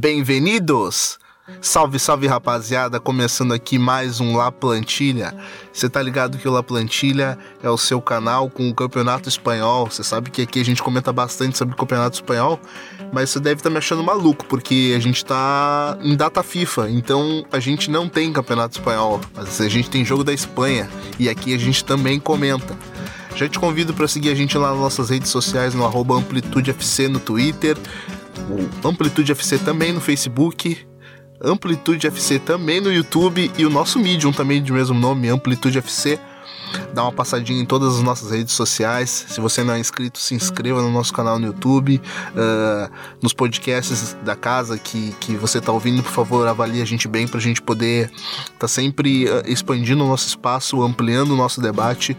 Bem-vindos! Salve, salve rapaziada, começando aqui mais um La Plantilha. Você tá ligado que o La Plantilha é o seu canal com o Campeonato Espanhol. Você sabe que aqui a gente comenta bastante sobre o Campeonato Espanhol, mas você deve estar tá me achando maluco, porque a gente tá em data FIFA, então a gente não tem Campeonato Espanhol, mas a gente tem jogo da Espanha e aqui a gente também comenta. Já te convido para seguir a gente lá nas nossas redes sociais no arroba AmplitudeFC no Twitter, o Amplitude FC também no Facebook, Amplitude FC também no YouTube e o nosso Medium também de mesmo nome, Amplitude FC. Dá uma passadinha em todas as nossas redes sociais. Se você não é inscrito, se inscreva no nosso canal no YouTube, uh, nos podcasts da casa que, que você está ouvindo, por favor, avalie a gente bem para a gente poder estar tá sempre uh, expandindo o nosso espaço, ampliando o nosso debate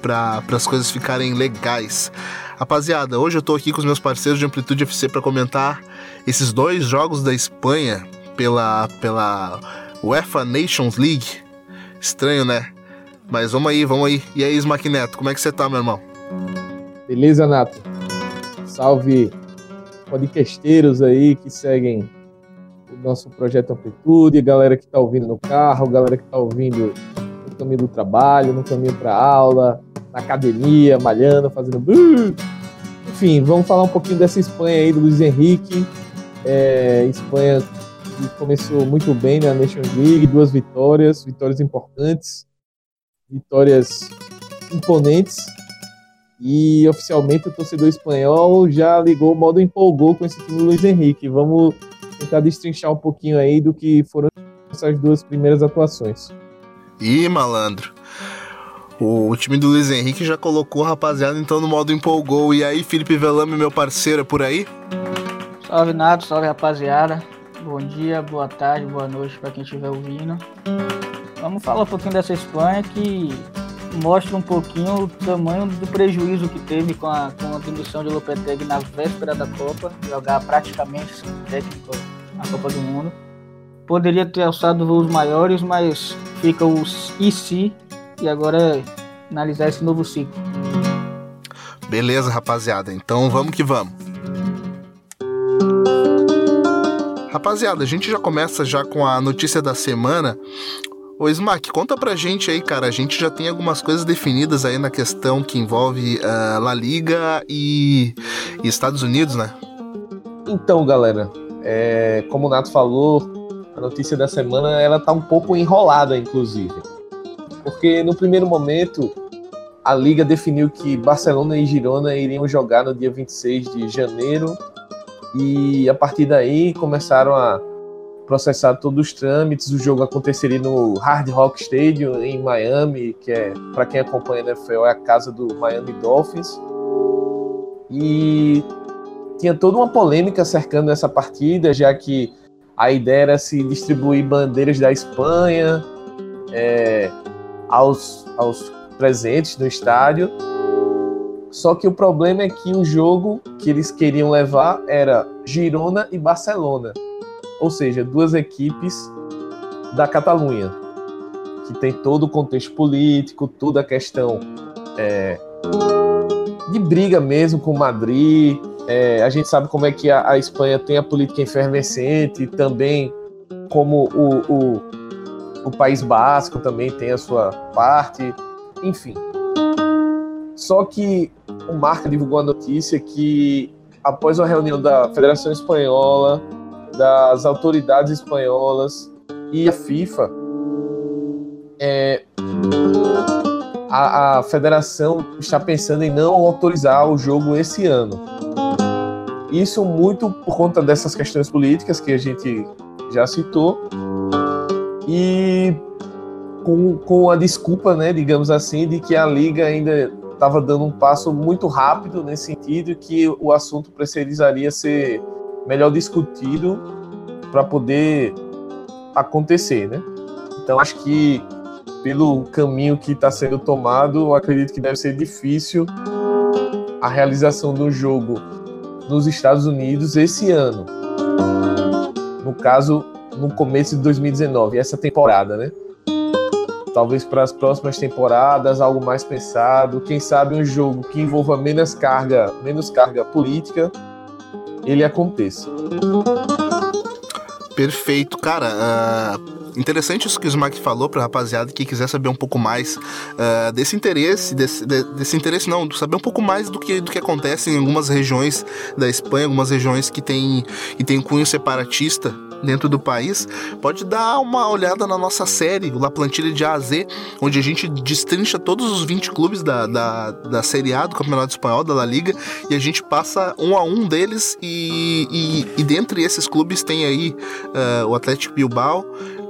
para as coisas ficarem legais. Rapaziada, hoje eu tô aqui com os meus parceiros de Amplitude FC para comentar esses dois jogos da Espanha pela, pela UEFA Nations League. Estranho, né? Mas vamos aí, vamos aí. E aí, Smack Neto, como é que você tá, meu irmão? Beleza, Nato? Salve podcasteiros aí que seguem o nosso projeto Amplitude, galera que tá ouvindo no carro, galera que tá ouvindo no caminho do trabalho, no caminho para aula, na academia, malhando, fazendo. Enfim, vamos falar um pouquinho dessa Espanha aí do Luiz Henrique. É, Espanha começou muito bem na Nations League, duas vitórias, vitórias importantes, vitórias imponentes. E oficialmente o torcedor espanhol já ligou o modo empolgou com esse time do Luiz Henrique. Vamos tentar destrinchar um pouquinho aí do que foram essas duas primeiras atuações. Ih, malandro. O, time do Luiz Henrique já colocou rapaziada então no modo empolgou. E aí, Felipe Velame, meu parceiro, é por aí? Salve Nato, salve rapaziada. Bom dia, boa tarde, boa noite para quem estiver ouvindo. Vamos falar um pouquinho dessa Espanha que mostra um pouquinho o tamanho do prejuízo que teve com a, com a demissão de Lopetegui na véspera da Copa, jogar praticamente sem técnico na Copa do Mundo. Poderia ter alçado voos maiores, mas fica os e se e agora analisar esse novo ciclo. Beleza, rapaziada. Então vamos que vamos. Rapaziada, a gente já começa já com a notícia da semana. Ô Smack, conta pra gente aí, cara. A gente já tem algumas coisas definidas aí na questão que envolve uh, La Liga e, e, Estados Unidos, né? Então, galera, é, como o Nato falou, a notícia da semana ela tá um pouco enrolada, inclusive. Porque no primeiro momento a liga definiu que Barcelona e Girona iriam jogar no dia 26 de janeiro e a partir daí começaram a processar todos os trâmites. O jogo aconteceria no Hard Rock Stadium em Miami, que é para quem acompanha a NFL é a casa do Miami Dolphins. E tinha toda uma polêmica cercando essa partida, já que a ideia era se distribuir bandeiras da Espanha, é, aos, aos presentes no estádio. Só que o problema é que o jogo que eles queriam levar era Girona e Barcelona, ou seja, duas equipes da Catalunha, que tem todo o contexto político, toda a questão é, de briga mesmo com Madrid. É, a gente sabe como é que a, a Espanha tem a política efervescente, também como o, o o País Basco também tem a sua parte, enfim. Só que o Marca divulgou a notícia que após uma reunião da Federação Espanhola, das autoridades espanholas e a FIFA, é, a, a federação está pensando em não autorizar o jogo esse ano. Isso muito por conta dessas questões políticas que a gente já citou e com, com a desculpa, né, digamos assim, de que a liga ainda estava dando um passo muito rápido nesse sentido que o assunto precisaria ser melhor discutido para poder acontecer, né? Então acho que pelo caminho que está sendo tomado, acredito que deve ser difícil a realização do jogo nos Estados Unidos esse ano. No caso, no começo de 2019, essa temporada, né? Talvez para as próximas temporadas algo mais pensado, quem sabe um jogo que envolva menos carga, menos carga política, ele aconteça. Perfeito, cara. Uh, interessante isso que o Smack falou pra rapaziada que quiser saber um pouco mais uh, desse interesse, desse, de, desse interesse não, saber um pouco mais do que, do que acontece em algumas regiões da Espanha, algumas regiões que tem, que tem cunho separatista dentro do país, pode dar uma olhada na nossa série, La Plantilha de A a Z, onde a gente destrincha todos os 20 clubes da, da, da Série A do Campeonato Espanhol, da La Liga, e a gente passa um a um deles, e, e, e dentre esses clubes tem aí uh, o Atlético Bilbao,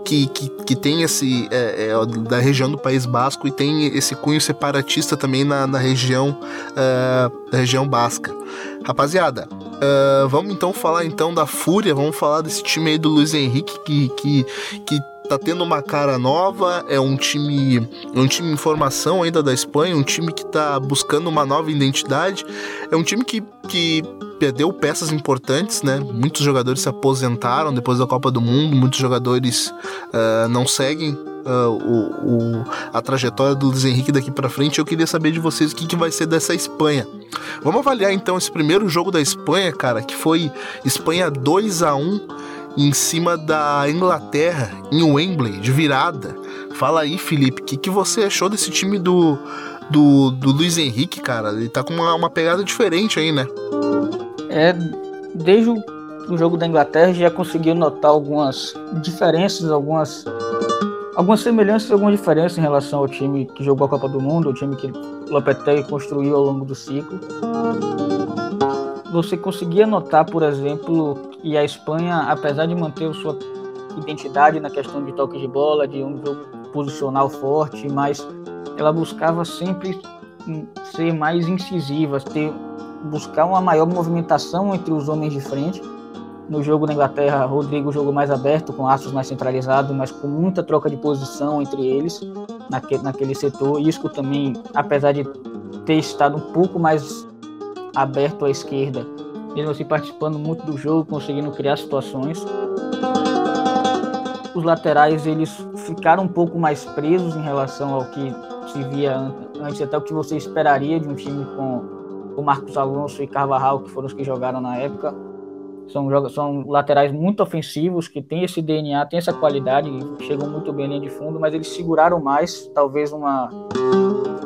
que, que, que, tem esse é, é, da região do País Basco e tem esse cunho separatista também na, na região uh, da região basca. Rapaziada, uh, vamos então falar então da Fúria, vamos falar desse time aí do Luiz Henrique que, que, que tá tendo uma cara nova, é um time, um time em formação ainda da Espanha, um time que tá buscando uma nova identidade, é um time que, que perdeu peças importantes, né? Muitos jogadores se aposentaram depois da Copa do Mundo, muitos jogadores uh, não seguem uh, o, o, a trajetória do Luiz Henrique daqui para frente. Eu queria saber de vocês o que, que vai ser dessa Espanha. Vamos avaliar então esse primeiro jogo da Espanha, cara, que foi Espanha 2 a 1 em cima da Inglaterra, em Wembley, de virada. Fala aí, Felipe, o que, que você achou desse time do, do, do Luiz Henrique, cara? Ele tá com uma, uma pegada diferente aí, né? É, desde o jogo da Inglaterra já conseguiu notar algumas diferenças, algumas algumas semelhanças e algumas diferenças em relação ao time que jogou a Copa do Mundo, o time que Lopetegui construiu ao longo do ciclo. Você conseguia notar, por exemplo, e a Espanha, apesar de manter sua identidade na questão de toque de bola, de um jogo posicional forte, mas ela buscava sempre ser mais incisiva, ter, buscar uma maior movimentação entre os homens de frente. No jogo da Inglaterra, Rodrigo jogou mais aberto, com aços mais centralizados, mas com muita troca de posição entre eles naquele, naquele setor. Isco também, apesar de ter estado um pouco mais aberto à esquerda, mesmo assim participando muito do jogo, conseguindo criar situações. Os laterais eles ficaram um pouco mais presos em relação ao que se via antes, até o que você esperaria de um time com o Marcos Alonso e Carvajal, que foram os que jogaram na época. São, são laterais muito ofensivos, que têm esse DNA, têm essa qualidade, chegam muito bem linha de fundo, mas eles seguraram mais, talvez uma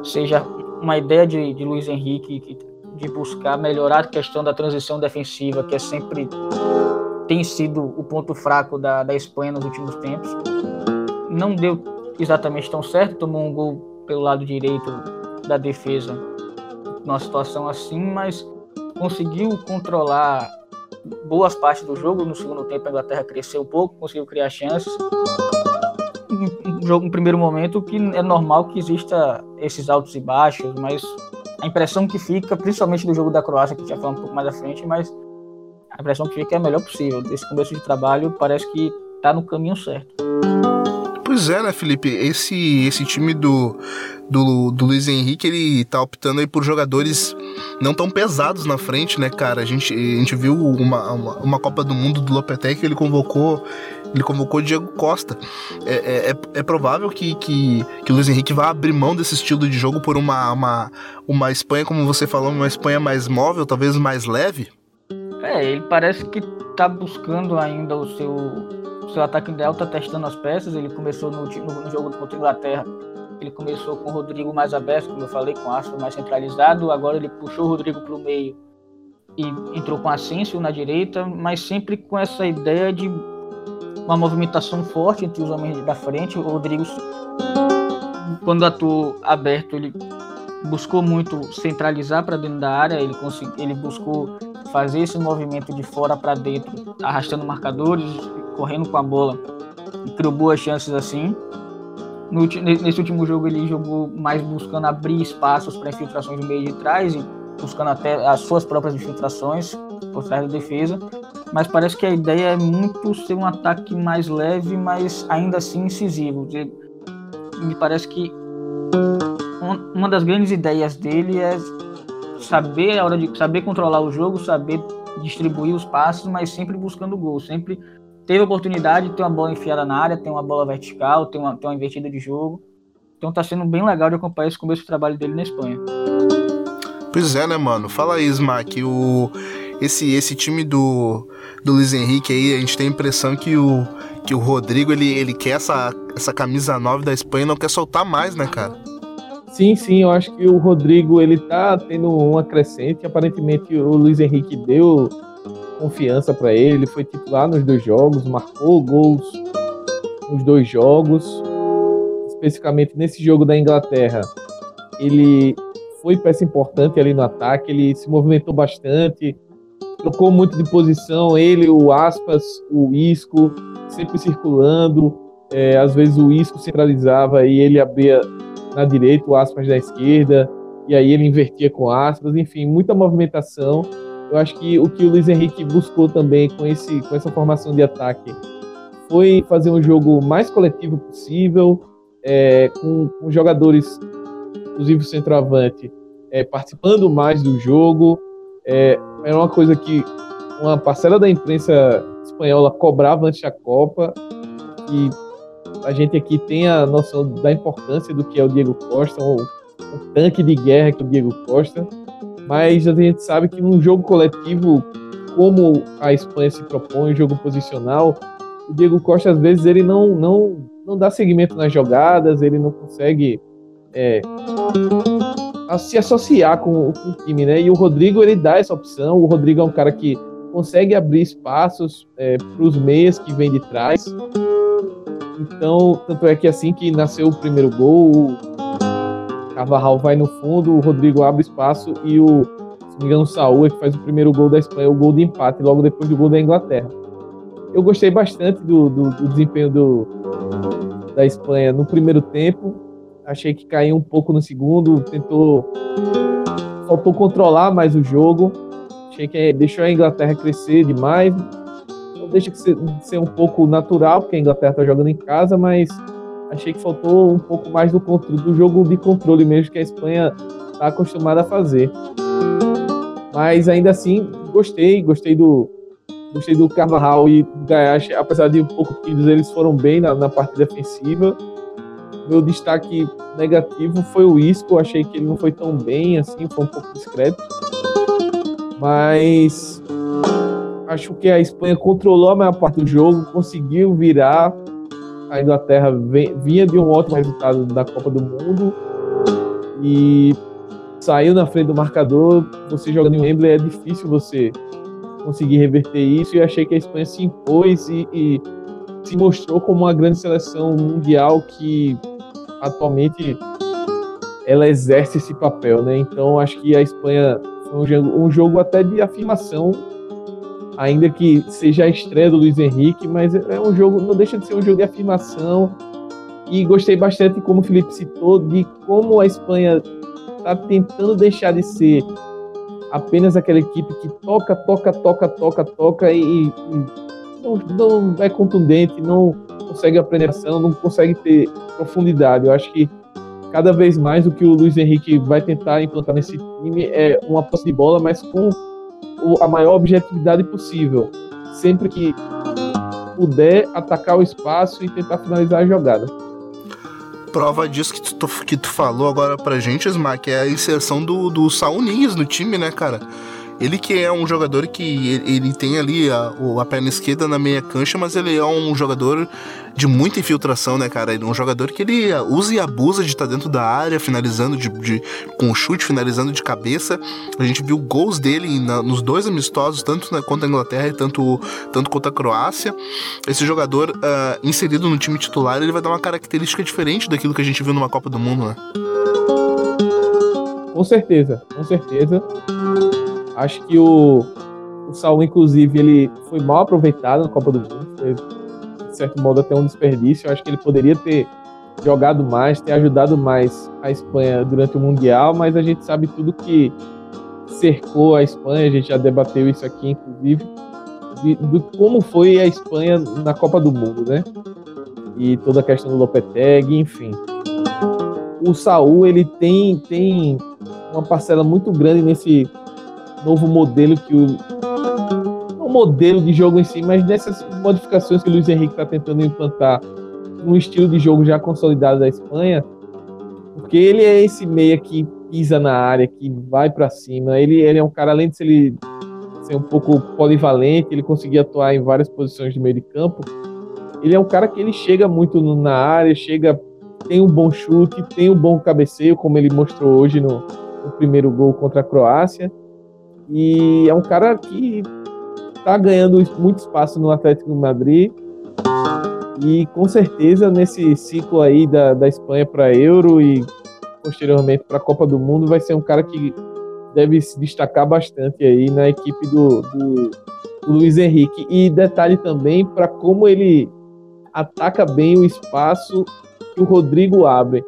seja uma ideia de, de Luiz Henrique que de buscar melhorar a questão da transição defensiva, que é sempre tem sido o ponto fraco da, da Espanha nos últimos tempos. Não deu exatamente tão certo, tomou um gol pelo lado direito da defesa numa situação assim, mas conseguiu controlar boas partes do jogo. No segundo tempo, a Inglaterra cresceu um pouco, conseguiu criar chances. Um jogo, um primeiro momento, que é normal que exista esses altos e baixos, mas a impressão que fica, principalmente do jogo da Croácia, que vai falar um pouco mais à frente, mas a impressão que fica é a melhor possível. Esse começo de trabalho parece que está no caminho certo. Pois é, né, Felipe? Esse, esse time do, do, do Luiz Henrique, ele tá optando aí por jogadores não tão pesados na frente, né, cara? A gente, a gente viu uma, uma, uma Copa do Mundo do Lopetegui, ele convocou ele convocou Diego Costa. É, é, é, é provável que, que, que o Luiz Henrique vá abrir mão desse estilo de jogo por uma, uma, uma Espanha, como você falou, uma Espanha mais móvel, talvez mais leve? É, ele parece que tá buscando ainda o seu, o seu ataque ideal, tá testando as peças. Ele começou no, no, no jogo contra a Inglaterra ele começou com o Rodrigo mais aberto, como eu falei, com o Astro mais centralizado. Agora ele puxou o Rodrigo para o meio e entrou com Asensio na direita, mas sempre com essa ideia de uma movimentação forte entre os homens da frente. O Rodrigo, quando atuou aberto, ele buscou muito centralizar para dentro da área, ele, consegui, ele buscou fazer esse movimento de fora para dentro, arrastando marcadores, correndo com a bola, criou boas chances assim. No, nesse último jogo ele jogou mais buscando abrir espaços para infiltrações do meio de trás buscando até as suas próprias infiltrações por trás da defesa mas parece que a ideia é muito ser um ataque mais leve, mas ainda assim incisivo. Me parece que uma das grandes ideias dele é saber a hora de saber controlar o jogo, saber distribuir os passos, mas sempre buscando gol, sempre ter a oportunidade de ter uma bola enfiada na área, ter uma bola vertical, ter uma, ter uma invertida de jogo. Então tá sendo bem legal de acompanhar esse começo de trabalho dele na Espanha. Pois é, né, mano? Fala aí, Smack, o esse, esse time do, do Luiz Henrique aí, a gente tem a impressão que o, que o Rodrigo ele, ele quer essa, essa camisa 9 da Espanha e não quer soltar mais, né, cara? Sim, sim, eu acho que o Rodrigo ele tá tendo uma crescente. Aparentemente o Luiz Henrique deu confiança para ele, ele foi titular nos dois jogos, marcou gols nos dois jogos. Especificamente nesse jogo da Inglaterra, ele foi peça importante ali no ataque, ele se movimentou bastante, trocou muito de posição, ele, o Aspas, o Isco, sempre circulando. É, às vezes o Isco centralizava e ele abria na direita, o Aspas da esquerda, e aí ele invertia com Aspas, enfim, muita movimentação. Eu acho que o que o Luiz Henrique buscou também com, esse, com essa formação de ataque foi fazer um jogo mais coletivo possível, é, com, com, jogadores, inclusive o centroavante, é, participando mais do jogo. É, era uma coisa que uma parcela da imprensa espanhola cobrava antes da Copa, e a gente aqui tem a noção da importância do que é o Diego Costa, o, o tanque de guerra que é o Diego Costa, mas a gente sabe que num jogo coletivo, como a Espanha se propõe, um jogo posicional, o Diego Costa às vezes ele não, não, não dá seguimento nas jogadas, ele não consegue é, se associar com, com, o time, né? E o Rodrigo ele dá essa opção. O Rodrigo é um cara que consegue abrir espaços é, para os meias que vêm de trás. Então, tanto é que assim que nasceu o primeiro gol, o Carvajal vai no fundo, o Rodrigo abre espaço e o, se não me engano, o Saúl é que faz o primeiro gol da Espanha, o gol de empate, logo depois do gol da Inglaterra. Eu gostei bastante do, do, do desempenho do, da Espanha no primeiro tempo. Achei que caiu um pouco no segundo, tentou. Faltou controlar mais o jogo. Achei que deixou a Inglaterra crescer demais deixa de ser, ser um pouco natural, porque a Inglaterra está jogando em casa, mas achei que faltou um pouco mais do, do jogo de controle mesmo que a Espanha está acostumada a fazer. Mas ainda assim, gostei, gostei do gostei do Carvajal e do Gayashi, apesar de um pouco tímidos, eles foram bem na, na parte defensiva. Meu destaque negativo foi o Isco, achei que ele não foi tão bem assim, foi um pouco discreto. Mas acho que a Espanha controlou a maior parte do jogo, conseguiu virar. A Inglaterra vinha de um ótimo resultado da Copa do Mundo e saiu na frente do marcador. Você jogando em Wembley é difícil você conseguir reverter isso. E achei que a Espanha se impôs e, e se mostrou como uma grande seleção mundial que atualmente ela exerce esse papel, né? Então acho que a Espanha foi um jogo, um jogo até de afirmação ainda que seja a estreia do Luiz Henrique, mas é um jogo, não deixa de ser um jogo de afirmação. E gostei bastante, como o Felipe citou, de como a Espanha está tentando deixar de ser apenas aquela equipe que toca, toca, toca, toca, toca e, e não, não é contundente, não consegue aprender ação, não consegue ter profundidade. Eu acho que cada vez mais o que o Luiz Henrique vai tentar implantar nesse time é uma posse de bola, mas com a maior objetividade possível. Sempre que puder atacar o espaço e tentar finalizar a jogada. Prova disso que tu, que tu falou agora pra gente, Smack, é a inserção do, do Saul Ningues no time, né, cara? Ele que é um jogador que ele, tem ali a, a, perna esquerda na meia cancha, mas ele é um jogador de muita infiltração, né, cara? Ele é um jogador que ele usa e abusa de estar dentro da área, finalizando de, de com chute, finalizando de cabeça. A gente viu gols dele na, nos dois amistosos, tanto contra a Inglaterra e tanto, tanto contra a Croácia. Esse jogador uh, inserido no time titular, ele vai dar uma característica diferente daquilo que a gente viu numa Copa do Mundo, né? Com certeza, com certeza. Acho que o, o Saul, inclusive, ele foi mal aproveitado na Copa do Mundo. Foi, de certo modo, até um desperdício. Acho que ele poderia ter jogado mais, ter ajudado mais a Espanha durante o Mundial, mas a gente sabe tudo que cercou a Espanha, a gente já debateu isso aqui, inclusive, de, de como foi a Espanha na Copa do Mundo, né? E toda a questão do Lopetegui, enfim. O Saul, ele tem, tem uma parcela muito grande nesse novo modelo que o. Não modelo de jogo em si, mas dessas modificações que o Luiz Henrique está tentando implantar um estilo de jogo já consolidado da Espanha, porque ele é esse meia que pisa na área, que vai para cima. Ele, ele é um cara, além de ser, ele, ser um pouco polivalente, ele conseguir atuar em várias posições de meio de campo. Ele é um cara que ele chega muito na área, chega, tem um bom chute, tem um bom cabeceio, como ele mostrou hoje no, no primeiro gol contra a Croácia. E é um cara que está ganhando muito espaço no Atlético de Madrid. E com certeza nesse ciclo aí da, da Espanha para Euro e posteriormente para a Copa do Mundo vai ser um cara que deve se destacar bastante aí na equipe do, do, do Luiz Henrique. E detalhe também para como ele ataca bem o espaço que o Rodrigo abre.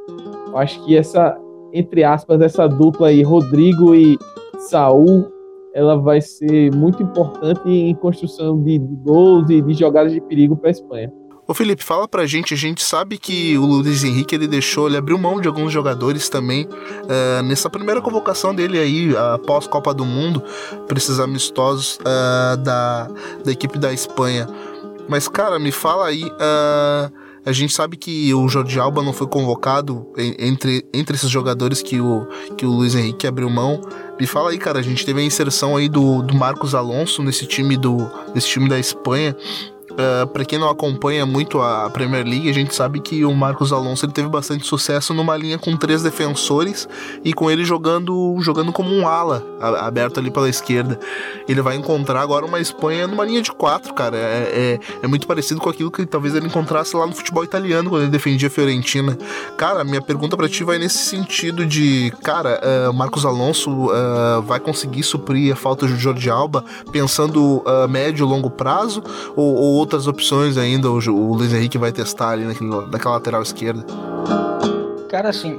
Eu acho que essa, entre aspas, essa dupla aí, Rodrigo e Saul, ela vai ser muito importante em construção de, de gols e de jogadas de perigo para a Espanha. Ô Felipe, fala pra gente, a gente sabe que o Luiz Henrique ele deixou, ele abriu mão de alguns jogadores também uh, nessa primeira convocação dele aí, após Copa do Mundo, para esses amistosos uh, da, da equipe da Espanha. Mas, cara, me fala aí, uh, a gente sabe que o Jordi Alba não foi convocado entre, entre esses jogadores que o, que o Luiz Henrique abriu mão. Me fala aí, cara, a gente teve a inserção aí do, do Marcos Alonso nesse time do nesse time da Espanha. Uh, ah, para quem não acompanha muito a Premier League, a gente sabe que o Marcos Alonso ele teve bastante sucesso numa linha com três defensores e com ele jogando jogando como um ala aberto ali pela esquerda. Ele vai encontrar agora uma Espanha numa linha de quatro, cara. É, é, é muito parecido com aquilo que talvez ele encontrasse lá no futebol italiano quando ele defendia a Fiorentina. Cara, minha pergunta para ti vai nesse sentido de, cara, uh, Marcos Alonso uh, vai conseguir suprir a falta de Jordi Alba pensando médio e longo prazo ou, ou outras opções ainda o, o Luiz Henrique vai testar ali naquele, naquela lateral esquerda? Cara, assim,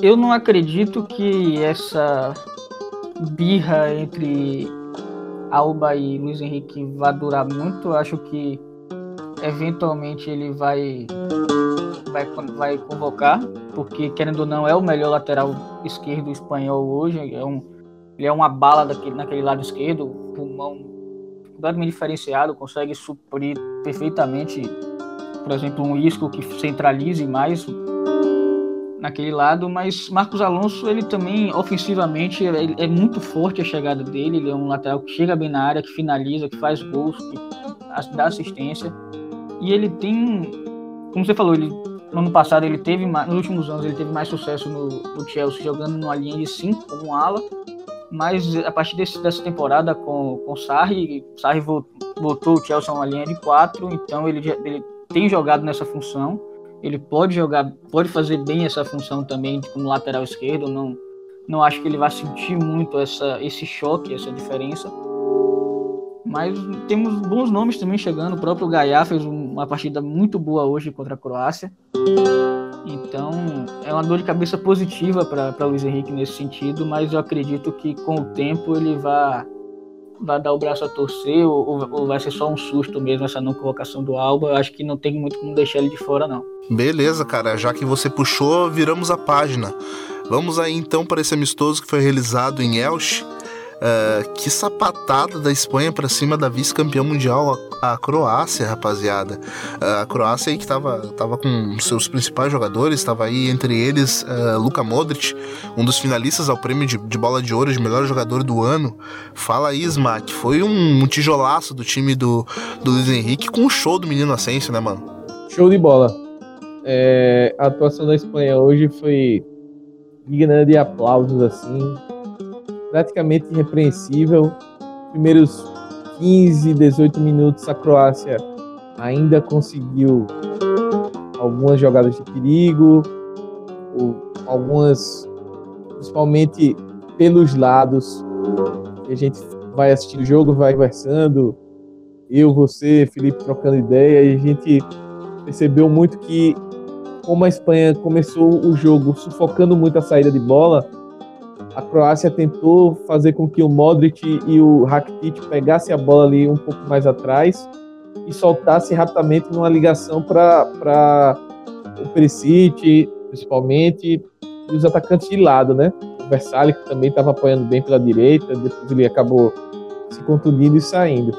eu não acredito que essa birra entre Alba e Luiz Henrique vá durar muito. Eu acho que eventualmente ele vai, vai, vai convocar, porque querendo ou não é o melhor lateral esquerdo espanhol hoje. É um, ele é uma bala daquele, naquele lado esquerdo, pulmão completamente diferenciado, consegue suprir perfeitamente, por exemplo, um Isco que centralize mais naquele lado, mas Marcos Alonso, ele também, ofensivamente, ele é muito forte a chegada dele, ele é um lateral que chega bem na área, que finaliza, que faz gols, que dá assistência, e ele tem, como você falou, ele no ano passado ele teve, nos últimos anos ele teve mais sucesso no, no Chelsea jogando numa linha de 5 como um ala, mas a partir desse, dessa temporada com, com o Sarri, Sarri voltou o Chelsea uma linha de quatro, então ele, ele tem jogado nessa função, ele pode jogar, pode fazer bem essa função também como lateral esquerdo, não, não acho que ele vai sentir muito essa, esse choque, essa diferença. Mas temos bons nomes também chegando. O próprio Gaia fez uma partida muito boa hoje contra a Croácia. Então, é uma dor de cabeça positiva para Luiz Henrique nesse sentido, mas eu acredito que com o tempo ele vai, vai dar o braço a torcer ou, ou vai ser só um susto mesmo essa não colocação do Alba. Eu acho que não tem muito como deixar ele de fora, não. Beleza, cara. Já que você puxou, viramos a página. Vamos aí então para esse amistoso que foi realizado em Elche Uh, que sapatada da Espanha para cima da vice-campeã mundial, a, a, Croácia, rapaziada. Uh, a Croácia aí que tava, tava com seus principais jogadores, estava aí entre eles uh, Luka Modric, um dos finalistas ao prêmio de, de, bola de ouro de melhor jogador do ano. Fala aí, Smack, foi um, um tijolaço do time do, do Luiz Henrique com o show do menino Asensio, né, mano? Show de bola. É, a atuação da Espanha hoje foi digna de aplausos, assim praticamente irrepreensível. Primeiros 15, 18 minutos, a Croácia ainda conseguiu algumas jogadas de perigo, algumas, principalmente pelos lados. a gente vai assistir o jogo, vai conversando, eu, você, Felipe trocando ideia, e a gente percebeu muito que, como a Espanha começou o jogo sufocando muito a saída de bola, a Croácia tentou fazer com que o Modric e o Rakitic pegassem a bola ali um pouco mais atrás e soltassem rapidamente numa ligação para o Perisic, principalmente, e os atacantes de lado, né? O Versalhes, que também estava apoiando bem pela direita, depois ele acabou se contundindo e saindo.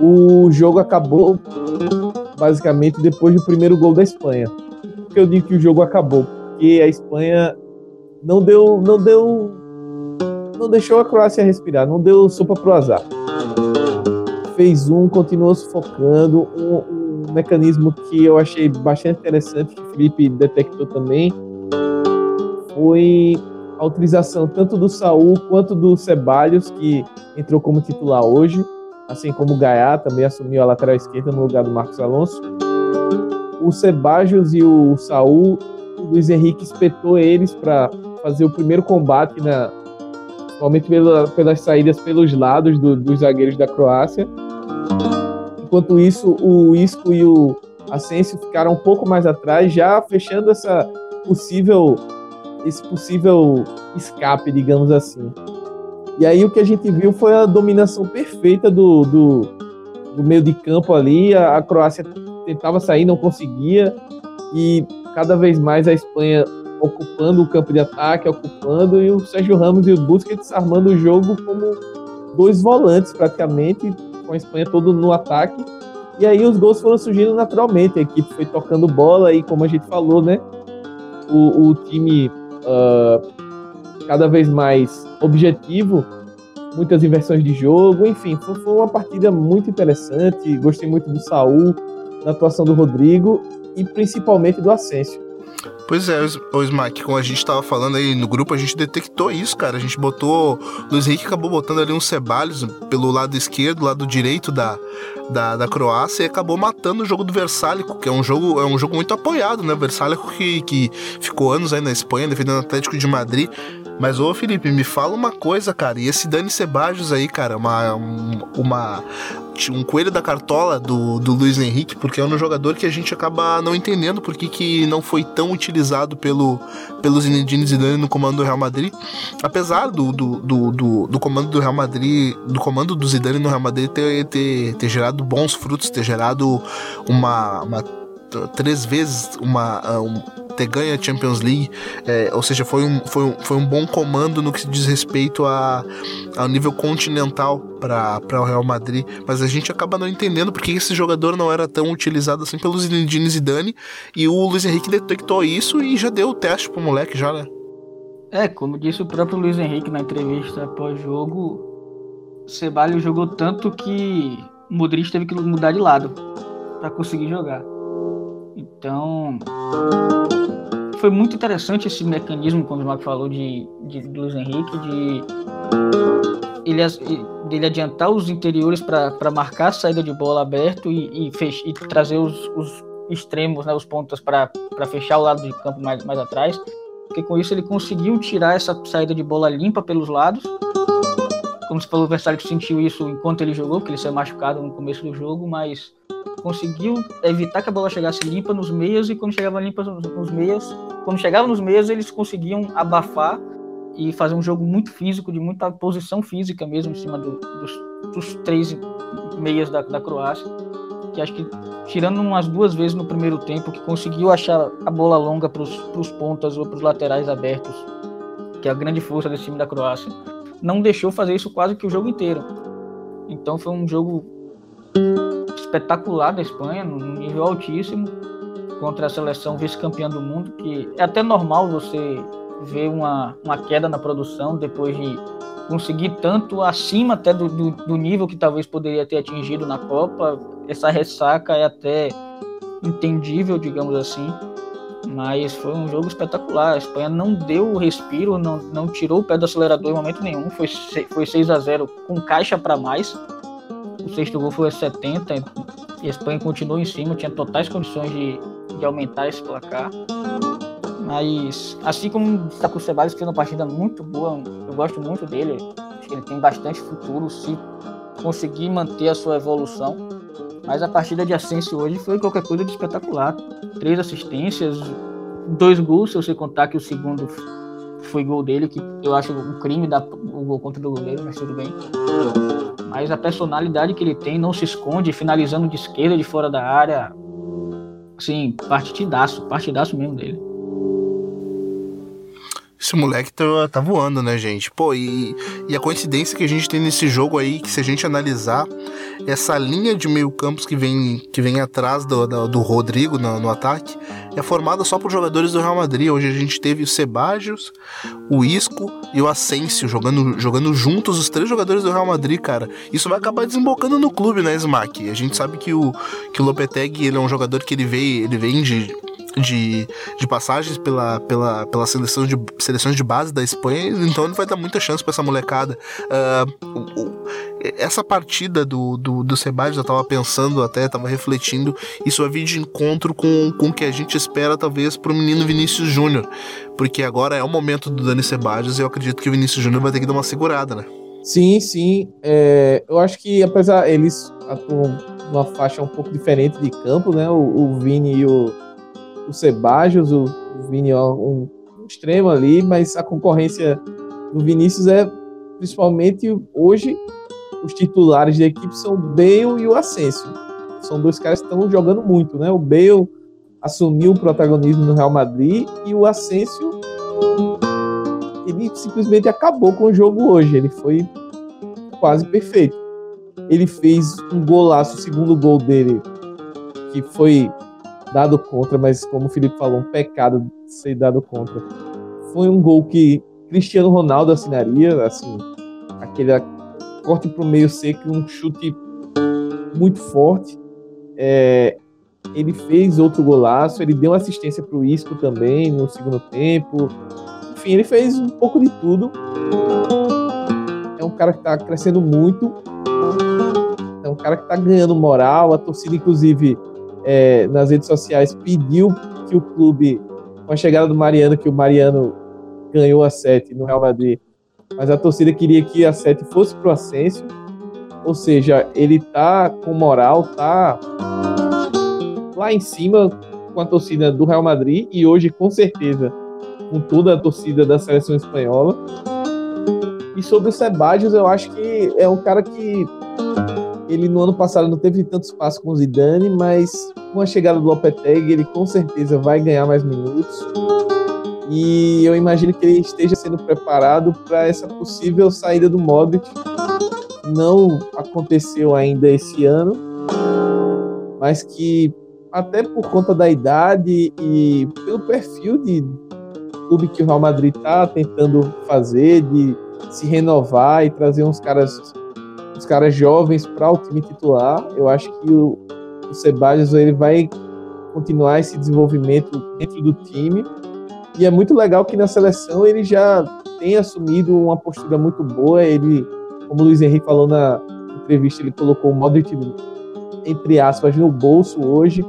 O jogo acabou basicamente depois do primeiro gol da Espanha. Por que eu digo que o jogo acabou? Porque a Espanha não deu, não deu não deixou a Croácia respirar, não deu sopa pro azar. Fez um, continuou sufocando, um, um mecanismo que eu achei bastante interessante, que o Felipe detectou também, foi a utilização tanto do Saul quanto do Ceballos, que entrou como titular hoje, assim como o Gaiá também assumiu a lateral esquerda no lugar do Marcos Alonso. O Ceballos e o Saul, Luiz Henrique espetou eles para fazer o primeiro combate, na, principalmente pela, pelas saídas pelos lados do, dos zagueiros da Croácia. Enquanto isso, o Isco e o Asensio ficaram um pouco mais atrás, já fechando essa possível esse possível escape, digamos assim. E aí o que a gente viu foi a dominação perfeita do, do, do meio de campo ali. A, a, Croácia tentava sair, não conseguia. E cada vez mais a Espanha ocupando o campo de ataque, ocupando, e o Sérgio Ramos e o Busquets armando o jogo como dois volantes praticamente, com a Espanha todo no ataque. E aí os gols foram surgindo naturalmente, a equipe foi tocando bola e como a gente falou, né? O, o time uh, cada vez mais objetivo, muitas inversões de jogo, enfim, foi, foi uma partida muito interessante. Gostei muito do Saul, da atuação do Rodrigo e principalmente do Asensio. Pois é, o Smack, como a gente tava falando aí no grupo, a gente detectou isso, cara. A gente botou. Luiz Henrique acabou botando ali uns Ceballos pelo lado esquerdo, lado direito da, da, da Croácia e acabou matando o jogo do Versálico, que é um jogo, é um jogo muito apoiado, né? O Versálico que, que ficou anos aí na Espanha defendendo o Atlético de Madrid. Mas, ô Felipe, me fala uma coisa, cara. E esse Dani Sebajos aí, cara, uma, uma, um coelho da cartola do, do Luiz Henrique, porque é um jogador que a gente acaba não entendendo por que, que não foi tão utilizado pelo, pelo Zinedine Zidane no comando do Real Madrid. Apesar do, do, do, do, do comando do Real Madrid, do comando do Zidane no Real Madrid ter, ter, ter gerado bons frutos, ter gerado uma, uma três vezes uma, ah, um, ter ganho a Champions League, é, ou seja, foi um, foi, um, foi um bom comando no que diz respeito a, ao nível continental para o Real Madrid, mas a gente acaba não entendendo porque esse jogador não era tão utilizado assim pelos Zinedine Zidane e o Luiz Henrique detectou isso e já deu o teste pro moleque já, né? É, como disse o próprio Luiz Henrique na entrevista pós-jogo, Ceballos jogou tanto que Modric teve que mudar de lado para conseguir jogar. Então, foi muito interessante esse mecanismo, como o Marco falou, de, de, Luiz Henrique, de ele, adiantar os interiores para marcar a saída de bola aberto e, e, fech, e trazer os, os, extremos, né, os pontas para fechar o lado de campo mais, mais atrás. Porque com isso ele conseguiu tirar essa saída de bola limpa pelos lados. Como se falou, o Versalhes sentiu isso enquanto ele jogou, porque ele saiu machucado no começo do jogo, mas conseguiu evitar que a bola chegasse limpa nos meios e quando chegava limpa nos meios, quando chegava nos meios eles conseguiam abafar e fazer um jogo muito físico, de muita posição física mesmo em cima do, dos, dos, três meias da, da Croácia, que acho que tirando umas duas vezes no primeiro tempo, que conseguiu achar a bola longa para os pontas ou para os laterais abertos, que é a grande força desse time da Croácia, não deixou fazer isso quase que o jogo inteiro. Então foi um jogo espetacular da Espanha, num nível altíssimo, contra a seleção vice-campeã do mundo, que é até normal você ver uma, uma queda na produção depois de conseguir tanto acima até do, do, do nível que talvez poderia ter atingido na Copa. Essa ressaca é até entendível, digamos assim. Mas foi um jogo espetacular. A Espanha não deu o respiro, não, não tirou o pé do acelerador em momento nenhum. Foi, foi 6 a 0 com caixa para mais. O sexto gol foi a 70 e a Espanha continuou em cima, tinha totais condições de, de aumentar esse placar. Mas, assim como está com o Ceballos, que fez uma partida muito boa, eu gosto muito dele. Ele tem bastante futuro se conseguir manter a sua evolução. Mas a partida de Asensio hoje foi qualquer coisa de espetacular. Três assistências, dois gols, se você contar que o segundo foi gol dele, que eu acho um crime dar o gol contra o goleiro, mas tudo bem. Mas a personalidade que ele tem não se esconde, finalizando de esquerda, de fora da área. Assim, partidaço, partidaço mesmo dele. Esse moleque tá, tá voando, né, gente? Pô, e, e a coincidência que a gente tem nesse jogo aí, que se a gente analisar, essa linha de meio campos que vem, que vem atrás do, do, do Rodrigo no, no, ataque, é formada só por jogadores do Real Madrid. Hoje a gente teve o Sebajos, o Isco e o Asensio jogando, jogando juntos, os três jogadores do Real Madrid, cara. Isso vai acabar desembocando no clube, né, Smack? A gente sabe que o, que o Lopetegui, ele é um jogador que ele veio, ele vem de de, de passagens pela, pela, pela seleção de, seleções de base da Espanha, então ele vai dar muita chance para essa molecada. Uh, essa partida do, do, do Sebadios, eu tava pensando até, tava refletindo, isso vai vir de encontro com, com o que a gente espera, talvez, pro menino Vinícius Júnior. Porque agora é o momento do Dani Sebadios e eu acredito que o Vinícius Júnior vai ter que dar uma segurada, né? Sim, sim. É, eu acho que apesar eles atuam numa faixa um pouco diferente de campo, né? O, o Vini e o, o Sebajos, o, Vini um, um extremo ali, mas a concorrência do Vinícius é principalmente hoje os titulares da equipe são o Bale e o Asensio. São dois caras que estão jogando muito, né? O Bale assumiu o protagonismo no Real Madrid e o Asensio ele simplesmente acabou com o jogo hoje. Ele foi quase perfeito. Ele fez um golaço, o segundo gol dele, que foi dado contra, mas como o Felipe falou, um pecado ser dado contra. Foi um gol que Cristiano Ronaldo assinaria, assim, aquele corte para o meio seco, um chute muito forte. É, ele fez outro golaço, ele deu assistência para o Isco também no segundo tempo. Enfim, ele fez um pouco de tudo. É um cara que está crescendo muito. É um cara que está ganhando moral. A torcida, inclusive, é, nas redes sociais pediu que o clube, com a chegada do Mariano, que o Mariano ganhou a sete no Real Madrid, mas a torcida queria que a sete fosse pro Ascenso, ou seja, ele tá com moral, tá lá em cima com a torcida do Real Madrid e hoje com certeza com toda a torcida da seleção espanhola. E sobre o Sebadios, eu acho que é um cara que ele no ano passado não teve tanto espaço com o Zidane, mas com a chegada do Lopetegui, ele com certeza vai ganhar mais minutos. E eu imagino que ele esteja sendo preparado para essa possível saída do Modric. Não aconteceu ainda esse ano, mas que até por conta da idade e pelo perfil de clube que o Real Madrid está tentando fazer, de se renovar e trazer uns caras os caras jovens para o time titular. Eu acho que o, o ele vai continuar esse desenvolvimento dentro do time. E é muito legal que na seleção ele já tem assumido uma postura muito boa. Ele, como o Luiz Henrique falou na entrevista, ele colocou o Modric, entre aspas, no bolso hoje.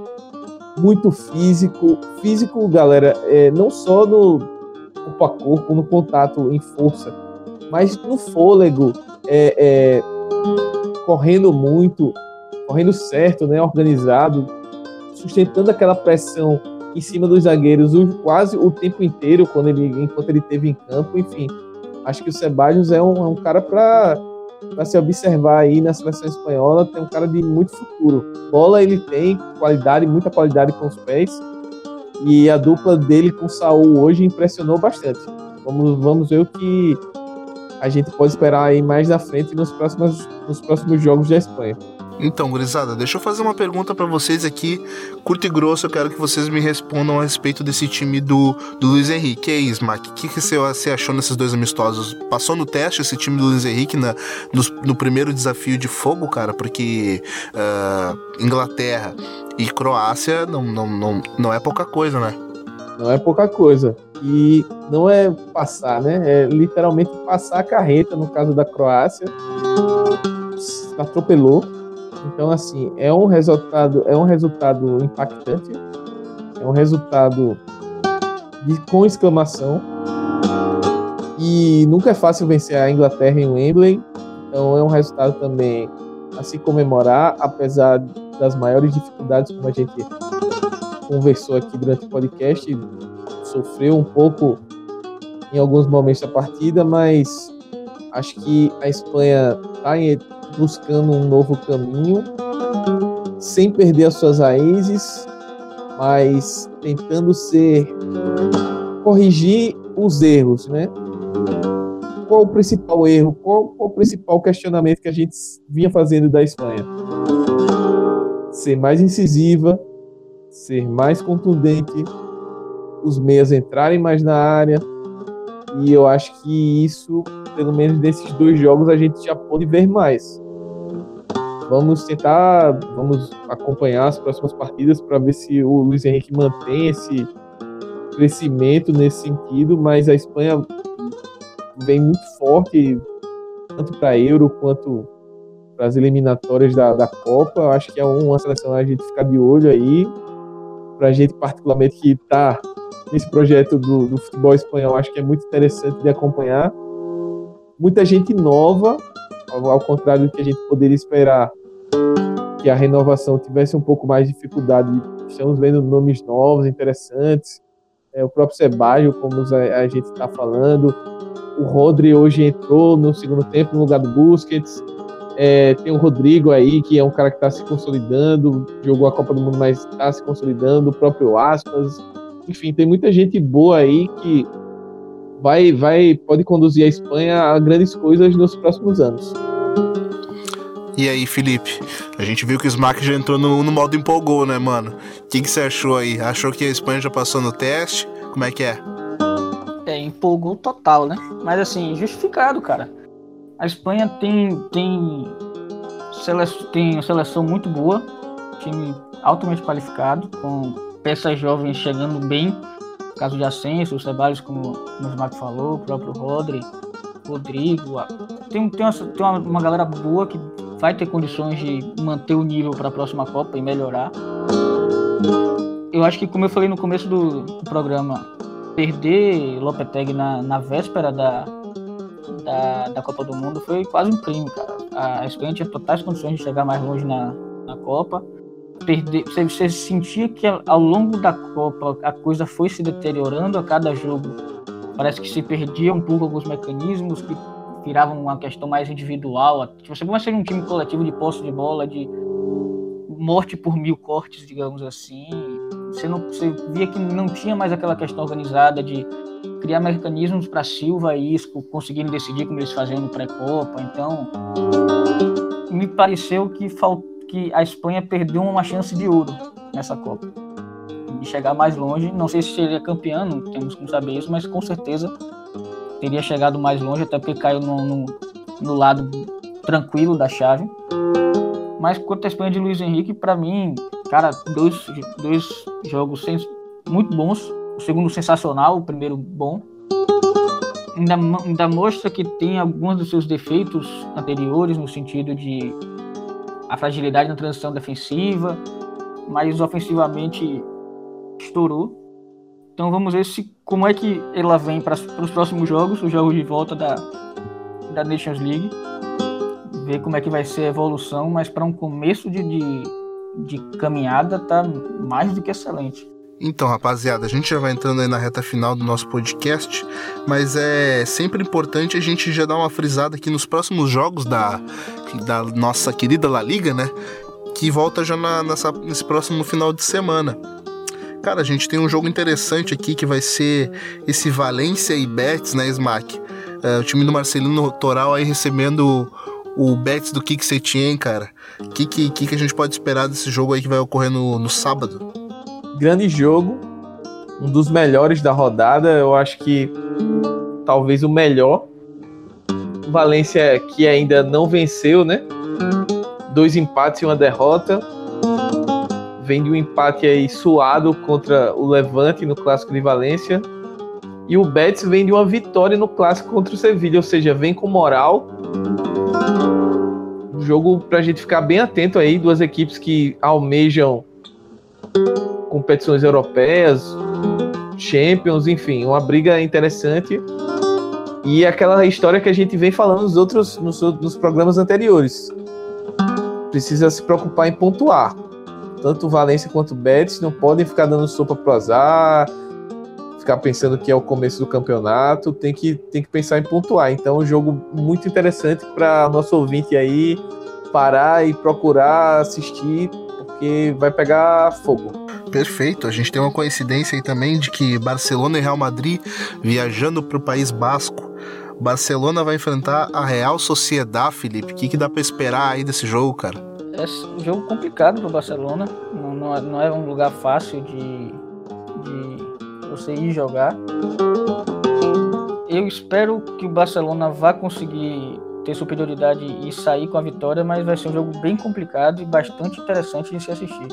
Muito físico. Físico, galera, é, não só no corpo a corpo, no contato em força, mas no fôlego. É, é, correndo muito, correndo certo, né, organizado, sustentando aquela pressão em cima dos zagueiros quase o tempo inteiro quando ele, enquanto ele teve em campo. Enfim, acho que o Sebadios é um, é um cara para para se observar aí na seleção espanhola, tem um cara de muito futuro. Bola ele tem, qualidade, muita qualidade com os pés. E a dupla dele com o Saul hoje impressionou bastante. Vamos, vamos ver o que a gente pode esperar aí mais da frente nos próximos, nos próximos jogos da Espanha. Então, gurizada, deixa eu fazer uma pergunta para vocês aqui, curto e grosso, eu quero que vocês me respondam a respeito desse time do, do Luiz Henrique. E aí, Smack, o que, que você achou nesses dois amistosos? Passou no teste esse time do Luiz Henrique na, no, no primeiro desafio de fogo, cara? Porque uh, Inglaterra e Croácia não, não, não, não é pouca coisa, né? Não é pouca coisa. E não é passar, né? É literalmente passar a carreta, no caso da Croácia. Atropelou. Então, assim, é um resultado, é um resultado impactante. É um resultado de, com exclamação. E nunca é fácil vencer a Inglaterra em Wembley. Então é um resultado também a se comemorar, apesar das maiores dificuldades, como a gente conversou aqui durante o podcast, sofreu um pouco em alguns momentos da partida, mas acho que a Espanha está buscando um novo caminho, sem perder as suas raízes, mas tentando ser corrigir os erros, né? Qual o principal erro? Qual, qual o principal questionamento que a gente vinha fazendo da Espanha? Ser mais incisiva, ser mais contundente, os meias entrarem mais na área. E eu acho que isso, pelo menos nesses dois jogos, a gente já pode ver mais. Vamos tentar, vamos acompanhar as próximas partidas para ver se o Luiz Henrique mantém esse crescimento nesse sentido, mas a Espanha vem muito forte, tanto para Euro quanto para as eliminatórias da, da Copa. Eu acho que é uma seleção a gente ficar de olho aí. Para a gente, particularmente, que está nesse projeto do, do futebol espanhol, acho que é muito interessante de acompanhar. Muita gente nova, ao contrário do que a gente poderia esperar, que a renovação tivesse um pouco mais de dificuldade. Estamos vendo nomes novos, interessantes. É, o próprio Sebaio, como a, a gente está falando. O Rodri hoje entrou no segundo tempo no lugar do Busquets. É, tem o Rodrigo aí, que é um cara que está se consolidando, jogou a Copa do Mundo, mas está se consolidando. O próprio Aspas. Enfim, tem muita gente boa aí que vai, vai, pode conduzir a Espanha a grandes coisas nos próximos anos. E aí, Felipe? A gente viu que o Smack já entrou no, no modo empolgou, né, mano? O que, que você achou aí? Achou que a Espanha já passou no teste? Como é que é? É, empolgou total, né? Mas assim, justificado, cara. A Espanha tem, tem, sele... tem uma seleção muito boa, time altamente qualificado, com peças jovens chegando bem. Caso de Ascenso, o Ceballos, como o Smack falou, o próprio Rodri, Rodrigo. Tem, tem, uma, tem uma, uma galera boa que vai ter condições de manter o nível para a próxima Copa e melhorar. Eu acho que, como eu falei no começo do, do programa, perder Lopetegui na, na véspera da, da, da, Copa do Mundo foi quase um crime, cara. A Espanha tinha totais condições de chegar mais longe na, na Copa. Perder, você, sentia que ao longo da Copa a coisa foi se deteriorando a cada jogo. Parece que se perdia um pouco alguns mecanismos, que viravam uma questão mais individual. Tipo, você começa a ser um time coletivo de posse de bola, de morte por mil cortes, digamos assim. Você, não, você via que não tinha mais aquela questão organizada de criar mecanismos para Silva e Isco conseguirem decidir como eles faziam no pré-copa. Então, me pareceu que, que a Espanha perdeu uma chance de ouro nessa Copa. De chegar mais longe. Não sei se seria campeão, não temos como saber isso, mas com certeza teria chegado mais longe, até porque caiu no, no, no lado tranquilo da chave. Mas quanto à Espanha de Luiz Henrique, para mim, cara, dois, dois jogos muito bons. O segundo sensacional, o primeiro bom. Ainda, ainda mostra que tem alguns dos seus defeitos anteriores, no sentido de a fragilidade na transição defensiva, mas ofensivamente estourou. Então vamos ver se como é que ela vem para os próximos jogos, os jogos de volta da, da Nations League. Ver como é que vai ser a evolução, mas para um começo de, de, de caminhada tá mais do que excelente. Então, rapaziada, a gente já vai entrando aí na reta final do nosso podcast, mas é sempre importante a gente já dar uma frisada aqui nos próximos jogos da, da nossa querida La Liga, né? Que volta já na, nessa, nesse próximo final de semana. Cara, a gente tem um jogo interessante aqui que vai ser esse Valência e Betis, né, Smack? É, o time do Marcelino Toral aí recebendo o, Betis do Kik Setien, cara. O que, que, que, a gente pode esperar desse jogo aí que vai ocorrer no, no sábado? Grande jogo, um dos melhores da rodada, eu acho que talvez o melhor. Valência que ainda não venceu, né? Dois empates e uma derrota vem de um empate aí suado contra o Levante no Clássico de Valência. E o Betis vem de uma vitória no Clássico contra o Sevilha, ou seja, vem com moral. Um jogo para a gente ficar bem atento aí, duas equipes que almejam competições europeias, Champions, enfim, uma briga interessante. E aquela história que a gente vem falando nos outros nos, nos programas anteriores. Precisa se preocupar em pontuar tanto o Valência quanto o Betis não podem ficar dando sopa pro azar, ficar pensando que é o começo do campeonato, tem que, tem que pensar em pontuar. Então, é um jogo muito interessante para nosso ouvinte aí parar e procurar assistir, porque vai pegar fogo. Perfeito. A gente tem uma coincidência aí também de que Barcelona e Real Madrid viajando para o País Basco. Barcelona vai enfrentar a Real Sociedade, Felipe. O que, que dá para esperar aí desse jogo, cara? É um jogo complicado para o Barcelona. Não, não, é, não, é um lugar fácil de, de você ir jogar. Eu espero que o Barcelona vá conseguir ter superioridade e sair com a vitória, mas vai ser um jogo bem complicado e bastante interessante de se assistir.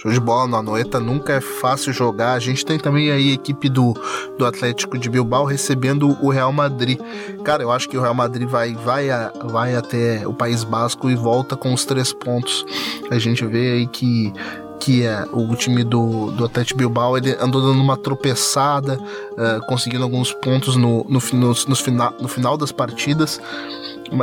Show de bola, no Anoeta nunca é fácil jogar. A gente tem também aí a equipe do, do Atlético de Bilbao recebendo o Real Madrid. Cara, eu acho que o Real Madrid vai, vai, a, vai até o País Basco e volta com os três pontos. A gente vê aí que que é o time do, do Atlético Bilbao, ele andou dando uma tropeçada, uh, conseguindo alguns pontos no, no, no, no, final, no final das partidas.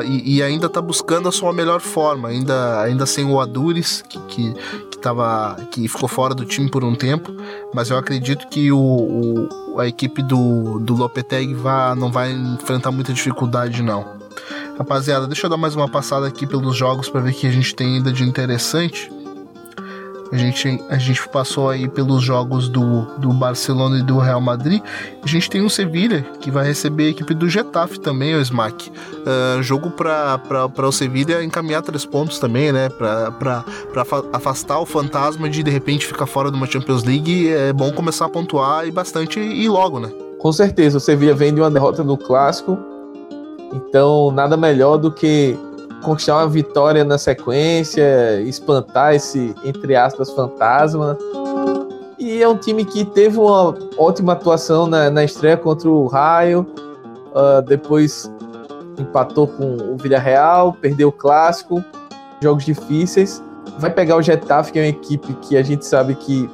E, e, ainda está buscando a sua melhor forma, ainda, ainda sem o Adures, que, que, que, tava, que ficou fora do time por um tempo, mas eu acredito que o, o a equipe do, do Lopetegui vai, não vai enfrentar muita dificuldade não. Rapaziada, deixa eu dar mais uma passada aqui pelos jogos para ver o que a gente tem ainda de interessante. A gente, a gente passou aí pelos jogos do, do Barcelona e do Real Madrid. A gente tem o Sevilha, que vai receber a equipe do Getafe também, o Smack. Uh, jogo para o Sevilha encaminhar três pontos também, né? Para afastar o fantasma de de repente ficar fora de uma Champions League. É bom começar a pontuar e bastante e logo, né? Com certeza, o Sevilha vem de uma derrota no Clássico. Então, nada melhor do que conquistar uma vitória na sequência, espantar esse, entre aspas, fantasma. E é um time que teve uma ótima atuação na, na estreia contra o Raio, uh, depois empatou com o Villarreal, perdeu o clássico, jogos difíceis. Vai pegar o Getafe, que é uma equipe que a gente sabe que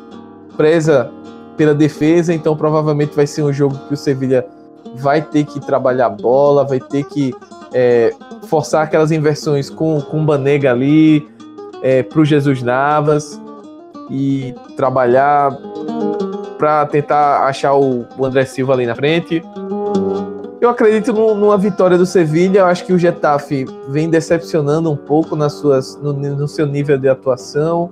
preza pela defesa, então provavelmente vai ser um jogo que o Sevilha vai ter que trabalhar a bola, vai ter que é, forçar aquelas inversões com, o Banega ali, é, para o Jesus Navas e trabalhar para tentar achar o, o, André Silva ali na frente. Eu acredito numa vitória do Sevilha. Eu acho que o Getafe vem decepcionando um pouco nas suas, no, no seu nível de atuação,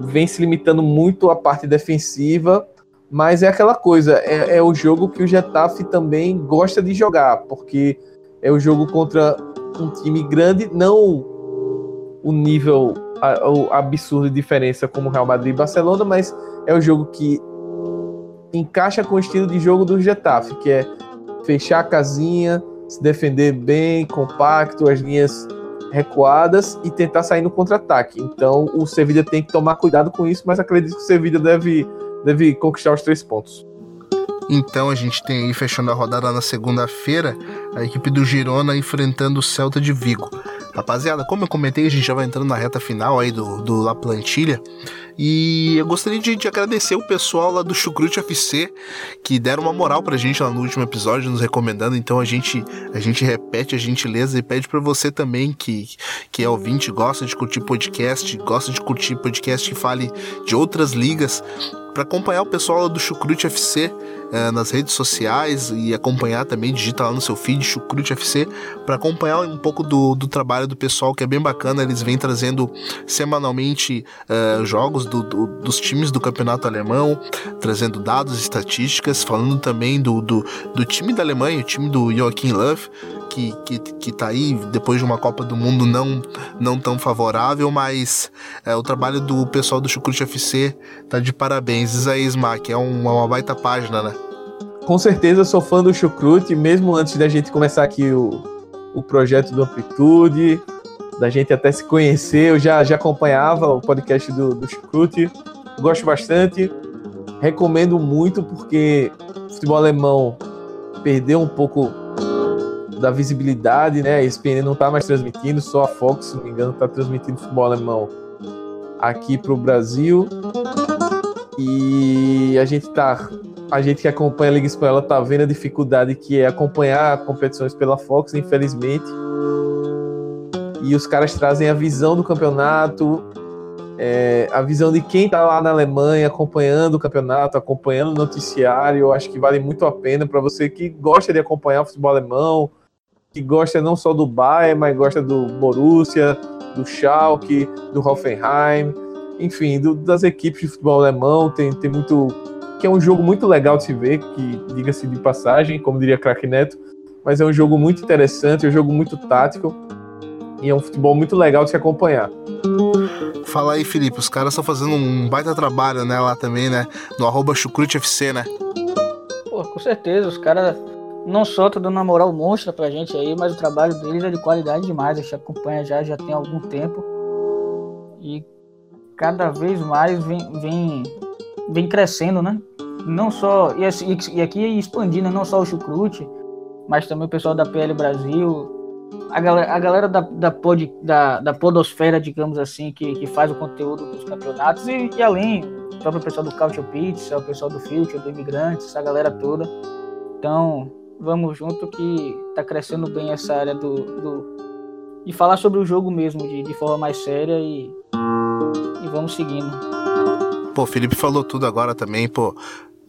vem se limitando muito à parte defensiva. Mas é aquela coisa, é, é o jogo que o Getafe também gosta de jogar, porque é o jogo contra um time grande, não o nível a, o absurdo de diferença como Real Madrid e Barcelona, mas é o jogo que encaixa com o estilo de jogo do Getafe, que é fechar a casinha, se defender bem, compacto, as linhas recuadas e tentar sair no contra-ataque. Então o Sevilla tem que tomar cuidado com isso, mas acredito que o Sevilla deve, deve conquistar os três pontos. Então a gente tem aí fechando a rodada na segunda-feira a equipe do Girona enfrentando o Celta de Vigo. Rapaziada, como eu comentei, a gente já vai entrando na reta final aí do, do La Plantilha. E eu gostaria de, de, agradecer o pessoal lá do Chucrute FC que deram uma moral pra gente lá no último episódio, nos recomendando. Então a gente, a gente repete a gentileza e pede para você também que, que é ouvinte, gosta de curtir podcast, gosta de curtir podcast que fale de outras ligas, para acompanhar o pessoal do Chucrute FC é, nas redes sociais e acompanhar também, digita lá no seu feed Chucrute FC para acompanhar um pouco do, do trabalho do pessoal que é bem bacana. Eles vêm trazendo semanalmente é, jogos do, do, dos times do campeonato alemão, trazendo dados, estatísticas, falando também do, do, do time da Alemanha, o time do Joachim Löw, que, que, que tá aí depois de uma Copa do Mundo não, não tão favorável, mas é, o trabalho do pessoal do Chucrute FC tá de parabéns. Isaí Smack, é, um, é uma baita página, né? Com certeza sou fã do Chucrute, mesmo antes da gente começar aqui o, o projeto do Amplitude, da gente até se conhecer, eu já, já acompanhava o podcast do, do Chucrute, gosto bastante, recomendo muito porque o futebol alemão perdeu um pouco da visibilidade, né? A ESPN não está mais transmitindo, só a Fox, se não me engano, está transmitindo futebol alemão aqui para o Brasil. E a gente tá, a gente que acompanha a Liga Espanhola tá vendo a dificuldade que é acompanhar competições pela Fox, infelizmente. E os caras trazem a visão do campeonato, é, a visão de quem está lá na Alemanha acompanhando o campeonato, acompanhando o noticiário. Eu acho que vale muito a pena para você que gosta de acompanhar o futebol alemão, que gosta não só do Bayern, mas gosta do Borussia, do Schalke, do Hoffenheim. Enfim, do, das equipes de futebol alemão, tem, tem muito. que é um jogo muito legal de se ver, que diga-se de passagem, como diria Crack Neto, mas é um jogo muito interessante, é um jogo muito tático e é um futebol muito legal de se acompanhar. Fala aí, Felipe, os caras estão fazendo um baita trabalho, né, lá também, né, no arroba chucrutefc, né? Pô, com certeza, os caras não só estão dando uma moral monstra pra gente aí, mas o trabalho deles é de qualidade demais, a gente acompanha já, já tem algum tempo e cada vez mais vem, vem, vem crescendo, né? Não só, e, assim, e aqui expandindo, não só o chucrute, mas também o pessoal da PL Brasil, a galera, a galera da, da, pod, da, da podosfera, digamos assim, que, que faz o conteúdo dos campeonatos, e, e além, o próprio pessoal do Couch Pizza, o pessoal do Future, do Imigrantes, essa galera toda. Então, vamos junto que tá crescendo bem essa área do, do de falar sobre o jogo mesmo, de, de forma mais séria e, e vamos seguindo. Pô, o Felipe falou tudo agora também, pô.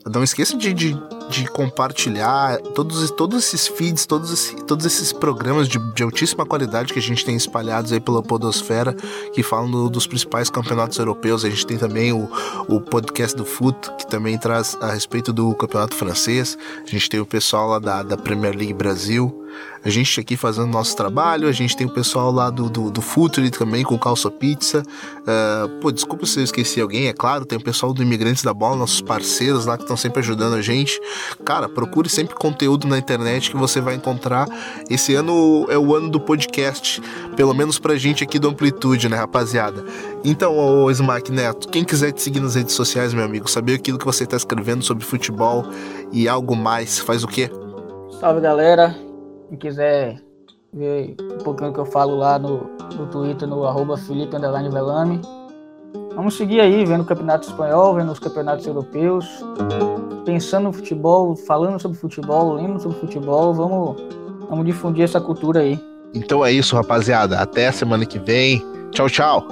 Não esqueça de, de, de, compartilhar todos, todos esses feeds, todos, esses, todos esses programas de, de, altíssima qualidade que a gente tem espalhados aí pela Podosfera, que falam do, dos principais campeonatos europeus. A gente tem também o, o podcast do Foot, que também traz a respeito do campeonato francês. A gente tem o pessoal lá da, da Premier League Brasil a gente aqui fazendo nosso trabalho, a gente tem o pessoal lá do, do, do Futuri também com Calça Pizza. Uh, pô, desculpa se eu esqueci alguém, é claro, tem o pessoal do Imigrantes da Bola, nossos parceiros lá que estão sempre ajudando a gente. Cara, procure sempre conteúdo na internet que você vai encontrar. Esse ano é o ano do podcast, pelo menos pra gente aqui do Amplitude, né, rapaziada? Então, ô Smack Neto, quem quiser te seguir nas redes sociais, meu amigo, saber aquilo que você está escrevendo sobre futebol e algo mais, faz o quê? Salve galera, quem quiser ver um pouquinho que eu falo lá no, no Twitter, no arroba Felipe Velame. Vamos seguir aí, vendo o Campeonato Espanhol, vendo os campeonatos europeus, pensando no futebol, falando sobre futebol, lendo sobre futebol, vamos, vamos difundir essa cultura aí. Então é isso, rapaziada. Até semana que vem. Tchau, tchau.